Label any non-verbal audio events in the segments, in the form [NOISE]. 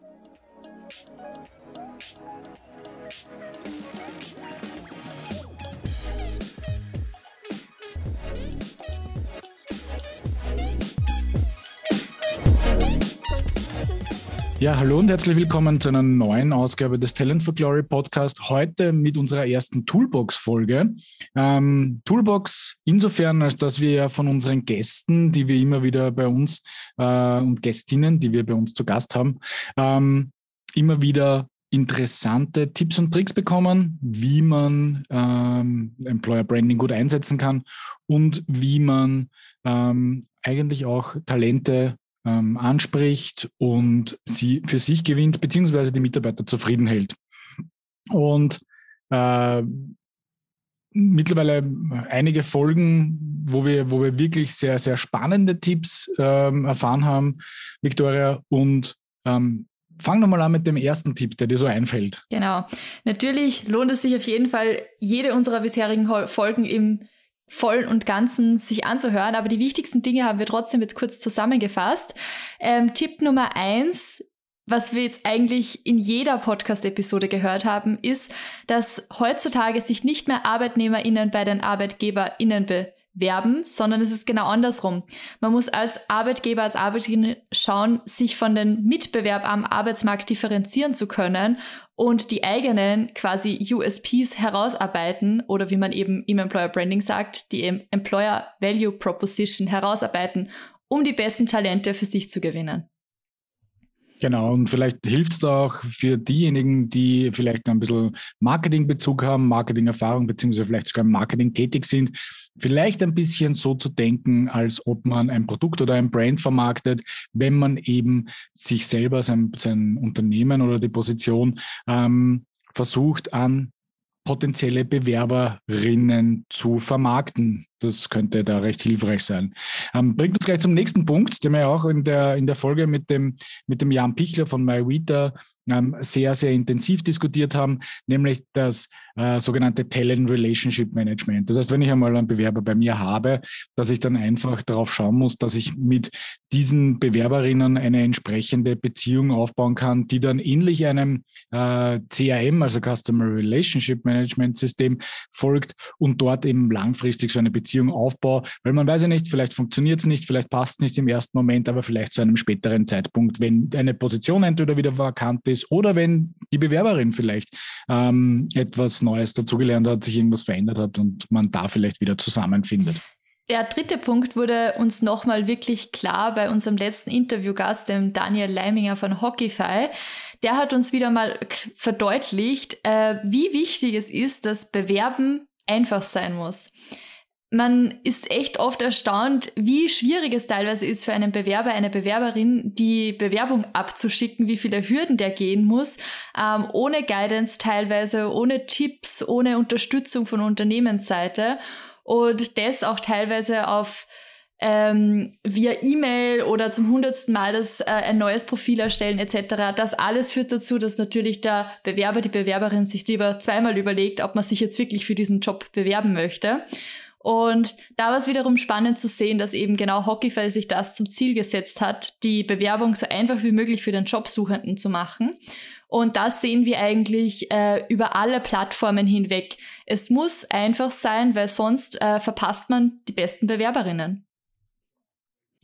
Thank you. Ja, hallo und herzlich willkommen zu einer neuen Ausgabe des Talent for Glory Podcast. Heute mit unserer ersten Toolbox-Folge. Ähm, Toolbox insofern, als dass wir ja von unseren Gästen, die wir immer wieder bei uns äh, und Gästinnen, die wir bei uns zu Gast haben, ähm, immer wieder interessante Tipps und Tricks bekommen, wie man ähm, Employer Branding gut einsetzen kann und wie man ähm, eigentlich auch Talente ähm, anspricht und sie für sich gewinnt, beziehungsweise die Mitarbeiter zufrieden hält. Und äh, mittlerweile einige Folgen, wo wir, wo wir wirklich sehr, sehr spannende Tipps ähm, erfahren haben, Victoria. Und ähm, fang nochmal an mit dem ersten Tipp, der dir so einfällt. Genau. Natürlich lohnt es sich auf jeden Fall, jede unserer bisherigen Folgen im voll und ganzen sich anzuhören. Aber die wichtigsten Dinge haben wir trotzdem jetzt kurz zusammengefasst. Ähm, Tipp Nummer eins, was wir jetzt eigentlich in jeder Podcast-Episode gehört haben, ist, dass heutzutage sich nicht mehr ArbeitnehmerInnen bei den ArbeitgeberInnen be werben, sondern es ist genau andersrum. Man muss als Arbeitgeber, als Arbeitgeber schauen, sich von den Mitbewerb am Arbeitsmarkt differenzieren zu können und die eigenen quasi USPs herausarbeiten oder wie man eben im Employer Branding sagt, die Employer Value Proposition herausarbeiten, um die besten Talente für sich zu gewinnen. Genau, und vielleicht hilft es auch für diejenigen, die vielleicht ein bisschen Marketingbezug haben, Marketingerfahrung, beziehungsweise vielleicht sogar im Marketing tätig sind, vielleicht ein bisschen so zu denken, als ob man ein Produkt oder ein Brand vermarktet, wenn man eben sich selber, sein, sein Unternehmen oder die Position ähm, versucht an potenzielle Bewerberinnen zu vermarkten. Das könnte da recht hilfreich sein. Ähm, bringt uns gleich zum nächsten Punkt, den wir ja auch in der, in der Folge mit dem, mit dem Jan Pichler von MyWeeta ähm, sehr, sehr intensiv diskutiert haben, nämlich das äh, sogenannte Talent Relationship Management. Das heißt, wenn ich einmal einen Bewerber bei mir habe, dass ich dann einfach darauf schauen muss, dass ich mit diesen Bewerberinnen eine entsprechende Beziehung aufbauen kann, die dann ähnlich einem äh, CRM, also Customer Relationship Management System, folgt und dort eben langfristig so eine Beziehung aufbaue, weil man weiß ja nicht, vielleicht funktioniert es nicht, vielleicht passt es nicht im ersten Moment, aber vielleicht zu einem späteren Zeitpunkt, wenn eine Position entweder wieder vakant ist oder wenn die Bewerberin vielleicht ähm, etwas Neues dazugelernt hat, sich irgendwas verändert hat und man da vielleicht wieder zusammenfindet. Der dritte Punkt wurde uns nochmal wirklich klar bei unserem letzten Interviewgast, dem Daniel Leiminger von Hockeyfy. Der hat uns wieder mal verdeutlicht, äh, wie wichtig es ist, dass Bewerben einfach sein muss man ist echt oft erstaunt, wie schwierig es teilweise ist für einen Bewerber, eine Bewerberin, die Bewerbung abzuschicken, wie viele Hürden der gehen muss, ähm, ohne Guidance teilweise, ohne Tipps, ohne Unterstützung von Unternehmensseite und das auch teilweise auf ähm, via E-Mail oder zum hundertsten Mal das, äh, ein neues Profil erstellen etc. Das alles führt dazu, dass natürlich der Bewerber, die Bewerberin sich lieber zweimal überlegt, ob man sich jetzt wirklich für diesen Job bewerben möchte. Und da war es wiederum spannend zu sehen, dass eben genau Hockeyfell sich das zum Ziel gesetzt hat, die Bewerbung so einfach wie möglich für den Jobsuchenden zu machen. Und das sehen wir eigentlich äh, über alle Plattformen hinweg. Es muss einfach sein, weil sonst äh, verpasst man die besten Bewerberinnen.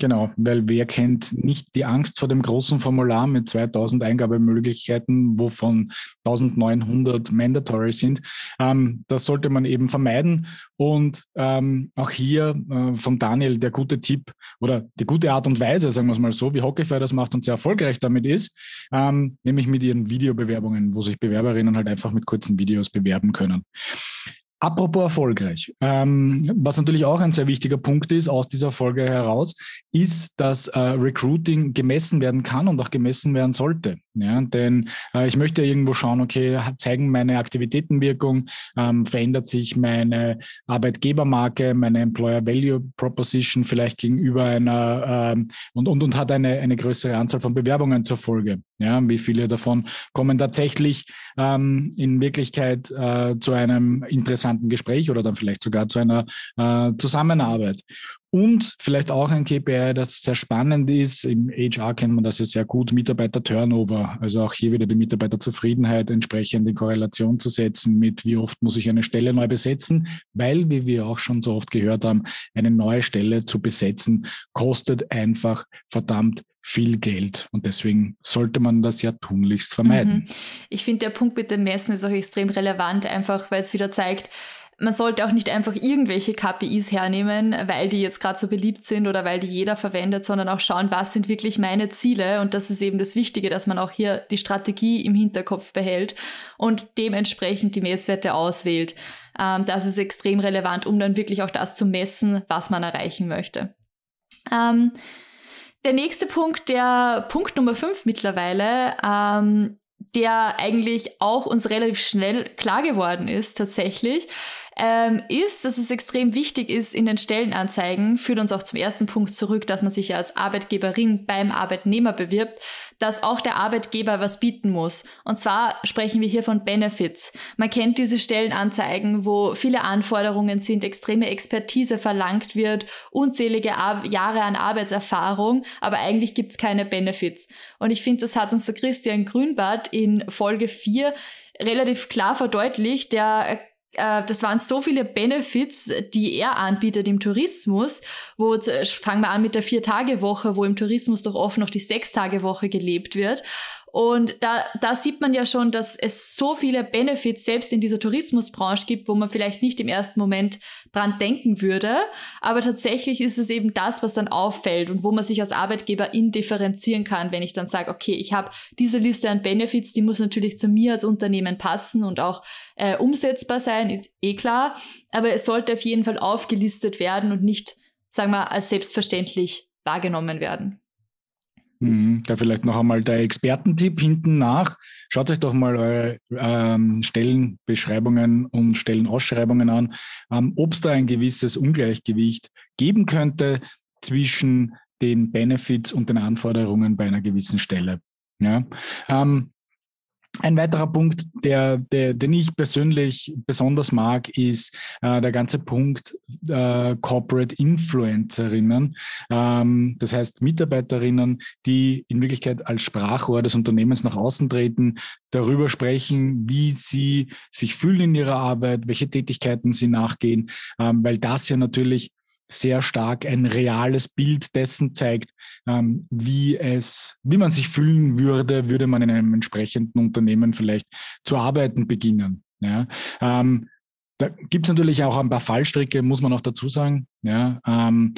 Genau, weil wer kennt nicht die Angst vor dem großen Formular mit 2000 Eingabemöglichkeiten, wovon 1900 mandatory sind. Ähm, das sollte man eben vermeiden. Und ähm, auch hier äh, von Daniel der gute Tipp oder die gute Art und Weise, sagen wir es mal so, wie Hockeyfire das macht und sehr erfolgreich damit ist, ähm, nämlich mit ihren Videobewerbungen, wo sich Bewerberinnen halt einfach mit kurzen Videos bewerben können. Apropos erfolgreich, ähm, was natürlich auch ein sehr wichtiger Punkt ist aus dieser Folge heraus, ist, dass äh, Recruiting gemessen werden kann und auch gemessen werden sollte. Ja, denn äh, ich möchte irgendwo schauen, okay, zeigen meine Aktivitäten Wirkung, ähm, verändert sich meine Arbeitgebermarke, meine Employer Value Proposition vielleicht gegenüber einer ähm, und, und, und hat eine, eine größere Anzahl von Bewerbungen zur Folge. Ja, wie viele davon kommen tatsächlich ähm, in Wirklichkeit äh, zu einem interessanten Gespräch oder dann vielleicht sogar zu einer äh, Zusammenarbeit. Und vielleicht auch ein KPI, das sehr spannend ist. Im HR kennt man das ja sehr gut, Mitarbeiter-Turnover. Also auch hier wieder die Mitarbeiterzufriedenheit entsprechend in Korrelation zu setzen mit, wie oft muss ich eine Stelle neu besetzen, weil, wie wir auch schon so oft gehört haben, eine neue Stelle zu besetzen kostet einfach verdammt viel Geld. Und deswegen sollte man das ja tunlichst vermeiden. Mhm. Ich finde, der Punkt mit dem Messen ist auch extrem relevant, einfach weil es wieder zeigt, man sollte auch nicht einfach irgendwelche KPIs hernehmen, weil die jetzt gerade so beliebt sind oder weil die jeder verwendet, sondern auch schauen, was sind wirklich meine Ziele. Und das ist eben das Wichtige, dass man auch hier die Strategie im Hinterkopf behält und dementsprechend die Messwerte auswählt. Ähm, das ist extrem relevant, um dann wirklich auch das zu messen, was man erreichen möchte. Ähm, der nächste Punkt, der Punkt Nummer 5 mittlerweile, ähm, der eigentlich auch uns relativ schnell klar geworden ist tatsächlich, ähm, ist, dass es extrem wichtig ist in den Stellenanzeigen, führt uns auch zum ersten Punkt zurück, dass man sich ja als Arbeitgeberin beim Arbeitnehmer bewirbt, dass auch der Arbeitgeber was bieten muss. Und zwar sprechen wir hier von Benefits. Man kennt diese Stellenanzeigen, wo viele Anforderungen sind, extreme Expertise verlangt wird, unzählige Ar Jahre an Arbeitserfahrung, aber eigentlich gibt's keine Benefits. Und ich finde, das hat uns der Christian Grünbart in Folge 4 relativ klar verdeutlicht. Der das waren so viele Benefits, die er anbietet im Tourismus, wo, fangen wir an mit der Vier-Tage-Woche, wo im Tourismus doch oft noch die Sechs-Tage-Woche gelebt wird. Und da, da sieht man ja schon, dass es so viele Benefits selbst in dieser Tourismusbranche gibt, wo man vielleicht nicht im ersten Moment dran denken würde. Aber tatsächlich ist es eben das, was dann auffällt und wo man sich als Arbeitgeber indifferenzieren kann, wenn ich dann sage, okay, ich habe diese Liste an Benefits, die muss natürlich zu mir als Unternehmen passen und auch äh, umsetzbar sein, ist eh klar. Aber es sollte auf jeden Fall aufgelistet werden und nicht, sagen wir, als selbstverständlich wahrgenommen werden. Mhm. Da vielleicht noch einmal der Expertentipp hinten nach. Schaut euch doch mal eure ähm, Stellenbeschreibungen und Stellenausschreibungen an, ähm, ob es da ein gewisses Ungleichgewicht geben könnte zwischen den Benefits und den Anforderungen bei einer gewissen Stelle. Ja? Ähm, ein weiterer Punkt, der, der, den ich persönlich besonders mag, ist äh, der ganze Punkt äh, Corporate Influencerinnen. Ähm, das heißt Mitarbeiterinnen, die in Wirklichkeit als Sprachrohr des Unternehmens nach außen treten, darüber sprechen, wie sie sich fühlen in ihrer Arbeit, welche Tätigkeiten sie nachgehen, ähm, weil das ja natürlich sehr stark ein reales Bild dessen zeigt, ähm, wie es, wie man sich fühlen würde, würde man in einem entsprechenden Unternehmen vielleicht zu arbeiten beginnen. Ja, ähm, da gibt es natürlich auch ein paar Fallstricke, muss man auch dazu sagen, ja, ähm,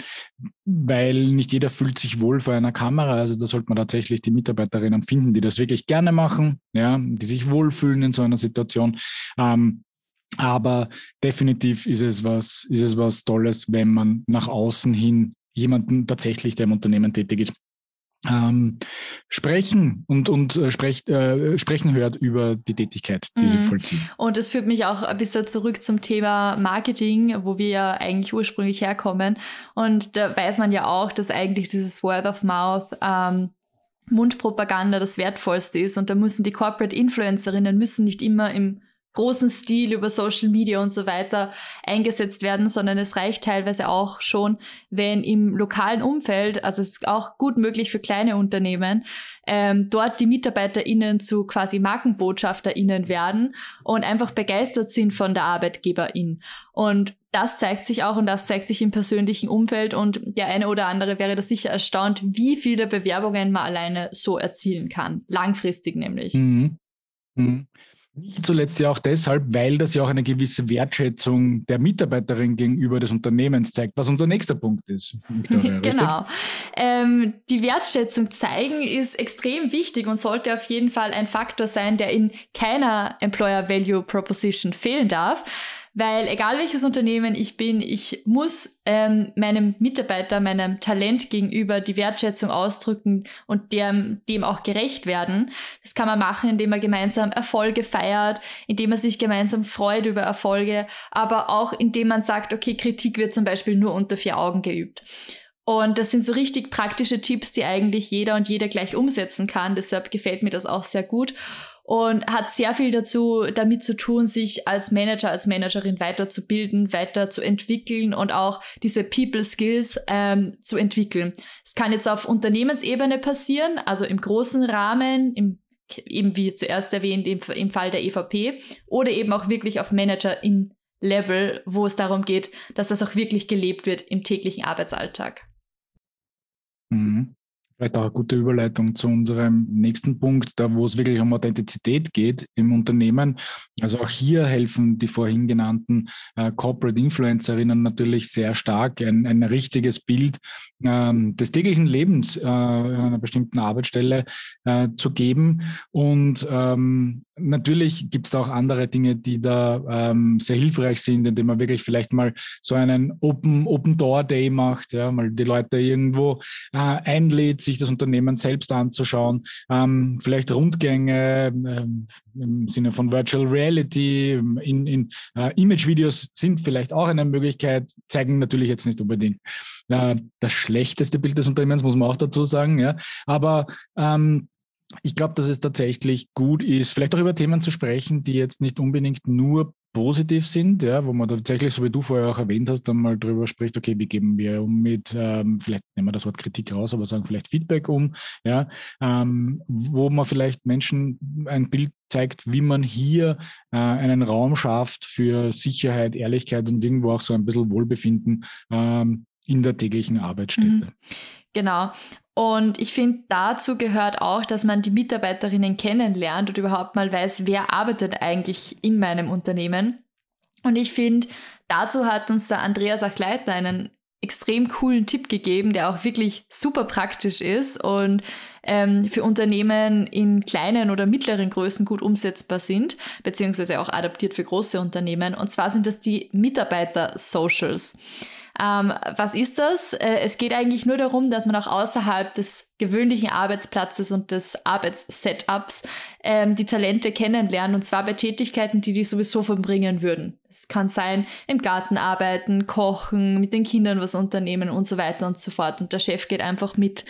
weil nicht jeder fühlt sich wohl vor einer Kamera. Also da sollte man tatsächlich die Mitarbeiterinnen finden, die das wirklich gerne machen, ja, die sich wohlfühlen in so einer Situation. Ähm, aber definitiv ist es was, ist es was Tolles, wenn man nach außen hin jemanden tatsächlich, der im Unternehmen tätig ist, ähm, sprechen und, und äh, sprech, äh, sprechen hört über die Tätigkeit, die mhm. sie vollziehen. Und das führt mich auch ein bisschen zurück zum Thema Marketing, wo wir ja eigentlich ursprünglich herkommen. Und da weiß man ja auch, dass eigentlich dieses Word of Mouth ähm, Mundpropaganda das Wertvollste ist. Und da müssen die Corporate Influencerinnen müssen nicht immer im großen Stil über Social Media und so weiter eingesetzt werden, sondern es reicht teilweise auch schon, wenn im lokalen Umfeld, also es ist auch gut möglich für kleine Unternehmen, ähm, dort die MitarbeiterInnen zu quasi MarkenbotschafterInnen werden und einfach begeistert sind von der Arbeitgeberin. Und das zeigt sich auch und das zeigt sich im persönlichen Umfeld und der eine oder andere wäre da sicher erstaunt, wie viele Bewerbungen man alleine so erzielen kann. Langfristig nämlich. Mhm. Mhm. Nicht zuletzt ja auch deshalb, weil das ja auch eine gewisse Wertschätzung der Mitarbeiterin gegenüber des Unternehmens zeigt, was unser nächster Punkt ist. Victoria, [LAUGHS] genau. Ähm, die Wertschätzung zeigen ist extrem wichtig und sollte auf jeden Fall ein Faktor sein, der in keiner Employer Value Proposition fehlen darf. Weil egal welches Unternehmen ich bin, ich muss ähm, meinem Mitarbeiter, meinem Talent gegenüber die Wertschätzung ausdrücken und dem, dem auch gerecht werden. Das kann man machen, indem man gemeinsam Erfolge feiert, indem man sich gemeinsam freut über Erfolge, aber auch indem man sagt, okay, Kritik wird zum Beispiel nur unter vier Augen geübt. Und das sind so richtig praktische Tipps, die eigentlich jeder und jede gleich umsetzen kann. Deshalb gefällt mir das auch sehr gut. Und hat sehr viel dazu damit zu tun, sich als Manager, als Managerin weiterzubilden, weiterzuentwickeln und auch diese People Skills ähm, zu entwickeln. Es kann jetzt auf Unternehmensebene passieren, also im großen Rahmen, im eben wie zuerst erwähnt, im, im Fall der EVP, oder eben auch wirklich auf Manager-in-Level, wo es darum geht, dass das auch wirklich gelebt wird im täglichen Arbeitsalltag. Mhm. Vielleicht auch eine gute Überleitung zu unserem nächsten Punkt, da wo es wirklich um Authentizität geht im Unternehmen. Also auch hier helfen die vorhin genannten äh, Corporate Influencerinnen natürlich sehr stark, ein, ein richtiges Bild ähm, des täglichen Lebens äh, einer bestimmten Arbeitsstelle äh, zu geben. Und ähm, natürlich gibt es da auch andere Dinge, die da ähm, sehr hilfreich sind, indem man wirklich vielleicht mal so einen Open, Open Door Day macht, ja, mal die Leute irgendwo äh, einlädt, sich das Unternehmen selbst anzuschauen, ähm, vielleicht Rundgänge ähm, im Sinne von Virtual Reality, in, in äh, Image-Videos sind vielleicht auch eine Möglichkeit, zeigen natürlich jetzt nicht unbedingt äh, das schlechteste Bild des Unternehmens, muss man auch dazu sagen, ja, aber ähm, ich glaube, dass es tatsächlich gut ist, vielleicht auch über Themen zu sprechen, die jetzt nicht unbedingt nur positiv sind, ja, wo man tatsächlich, so wie du vorher auch erwähnt hast, dann mal drüber spricht, okay, wie geben wir um mit, ähm, vielleicht nehmen wir das Wort Kritik raus, aber sagen vielleicht Feedback um, ja, ähm, wo man vielleicht Menschen ein Bild zeigt, wie man hier äh, einen Raum schafft für Sicherheit, Ehrlichkeit und irgendwo auch so ein bisschen Wohlbefinden ähm, in der täglichen Arbeitsstätte. Mhm. Genau. Und ich finde, dazu gehört auch, dass man die Mitarbeiterinnen kennenlernt und überhaupt mal weiß, wer arbeitet eigentlich in meinem Unternehmen. Und ich finde, dazu hat uns der Andreas Achleitner einen extrem coolen Tipp gegeben, der auch wirklich super praktisch ist und ähm, für Unternehmen in kleinen oder mittleren Größen gut umsetzbar sind, beziehungsweise auch adaptiert für große Unternehmen. Und zwar sind das die Mitarbeiter-Socials. Ähm, was ist das? Äh, es geht eigentlich nur darum, dass man auch außerhalb des gewöhnlichen Arbeitsplatzes und des Arbeitssetups ähm, die Talente kennenlernen und zwar bei Tätigkeiten, die die sowieso verbringen würden. Es kann sein, im Garten arbeiten, kochen, mit den Kindern was unternehmen und so weiter und so fort. Und der Chef geht einfach mit.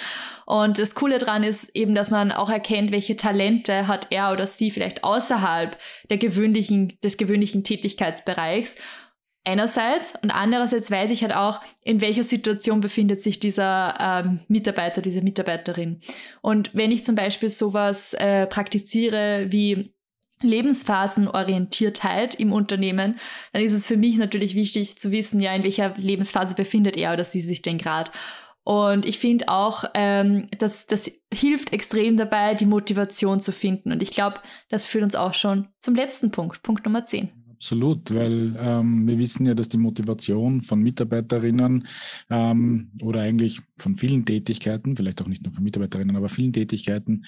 Und das Coole daran ist eben, dass man auch erkennt, welche Talente hat er oder sie vielleicht außerhalb der gewöhnlichen, des gewöhnlichen Tätigkeitsbereichs einerseits und andererseits weiß ich halt auch, in welcher Situation befindet sich dieser ähm, Mitarbeiter, diese Mitarbeiterin. Und wenn ich zum Beispiel sowas äh, praktiziere wie Lebensphasenorientiertheit im Unternehmen, dann ist es für mich natürlich wichtig zu wissen, ja, in welcher Lebensphase befindet er oder sie sich denn gerade. Und ich finde auch, ähm, dass das hilft extrem dabei, die Motivation zu finden. Und ich glaube, das führt uns auch schon zum letzten Punkt, Punkt Nummer 10. Absolut, weil ähm, wir wissen ja, dass die Motivation von Mitarbeiterinnen ähm, oder eigentlich von vielen Tätigkeiten, vielleicht auch nicht nur von Mitarbeiterinnen, aber vielen Tätigkeiten,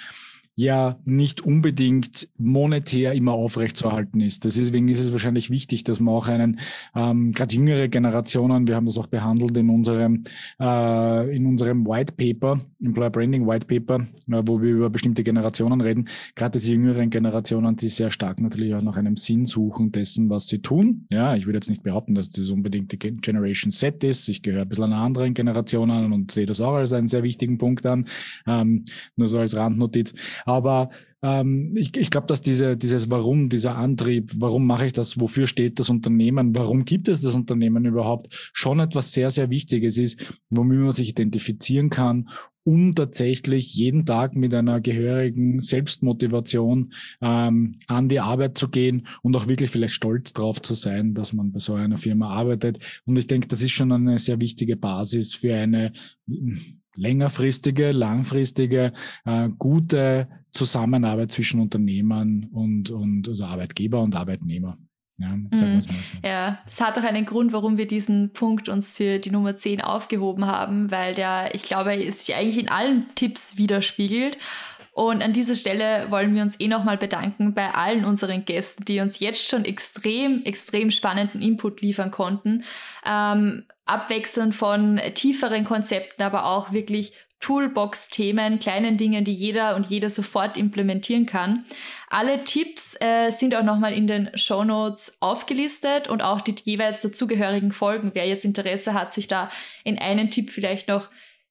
ja nicht unbedingt monetär immer aufrechtzuerhalten ist. Deswegen ist es wahrscheinlich wichtig, dass man auch einen, ähm, gerade jüngere Generationen, wir haben das auch behandelt in unserem, äh, in unserem White Paper, Employer Branding White Paper, äh, wo wir über bestimmte Generationen reden, gerade diese jüngeren Generationen, die sehr stark natürlich auch nach einem Sinn suchen dessen, was sie tun. Ja, ich würde jetzt nicht behaupten, dass das unbedingt die Generation Z ist. Ich gehöre ein bisschen einer anderen Generation an und sehe das auch als einen sehr wichtigen Punkt an, ähm, nur so als Randnotiz. Aber ähm, ich, ich glaube, dass diese, dieses Warum, dieser Antrieb, warum mache ich das, wofür steht das Unternehmen, warum gibt es das Unternehmen überhaupt, schon etwas sehr, sehr Wichtiges ist, womit man sich identifizieren kann, um tatsächlich jeden Tag mit einer gehörigen Selbstmotivation ähm, an die Arbeit zu gehen und auch wirklich vielleicht stolz drauf zu sein, dass man bei so einer Firma arbeitet. Und ich denke, das ist schon eine sehr wichtige Basis für eine längerfristige, langfristige, äh, gute Zusammenarbeit zwischen Unternehmern und, und also Arbeitgeber und Arbeitnehmer. Ja, mhm. so. ja, es hat auch einen Grund, warum wir diesen Punkt uns für die Nummer 10 aufgehoben haben, weil der, ich glaube, sich eigentlich in allen Tipps widerspiegelt. Und an dieser Stelle wollen wir uns eh nochmal bedanken bei allen unseren Gästen, die uns jetzt schon extrem, extrem spannenden Input liefern konnten. Ähm, abwechselnd von tieferen Konzepten, aber auch wirklich Toolbox-Themen, kleinen Dingen, die jeder und jeder sofort implementieren kann. Alle Tipps äh, sind auch nochmal in den Show Notes aufgelistet und auch die jeweils dazugehörigen Folgen. Wer jetzt Interesse hat, sich da in einen Tipp vielleicht noch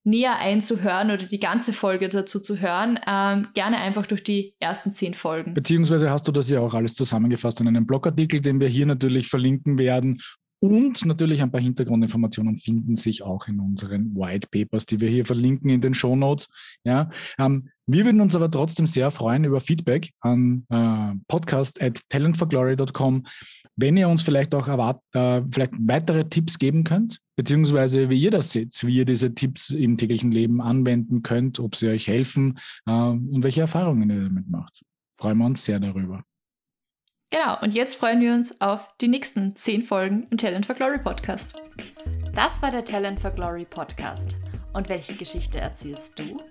näher einzuhören oder die ganze Folge dazu zu hören, ähm, gerne einfach durch die ersten zehn Folgen. Beziehungsweise hast du das ja auch alles zusammengefasst in einem Blogartikel, den wir hier natürlich verlinken werden. Und natürlich ein paar Hintergrundinformationen finden sich auch in unseren White Papers, die wir hier verlinken in den Show Notes. Ja, ähm, wir würden uns aber trotzdem sehr freuen über Feedback an äh, podcast at talentforglory.com, wenn ihr uns vielleicht auch erwart, äh, vielleicht weitere Tipps geben könnt, beziehungsweise wie ihr das seht, wie ihr diese Tipps im täglichen Leben anwenden könnt, ob sie euch helfen äh, und welche Erfahrungen ihr damit macht. Freuen wir uns sehr darüber. Genau, und jetzt freuen wir uns auf die nächsten zehn Folgen im Talent for Glory Podcast. Das war der Talent for Glory Podcast. Und welche Geschichte erzählst du?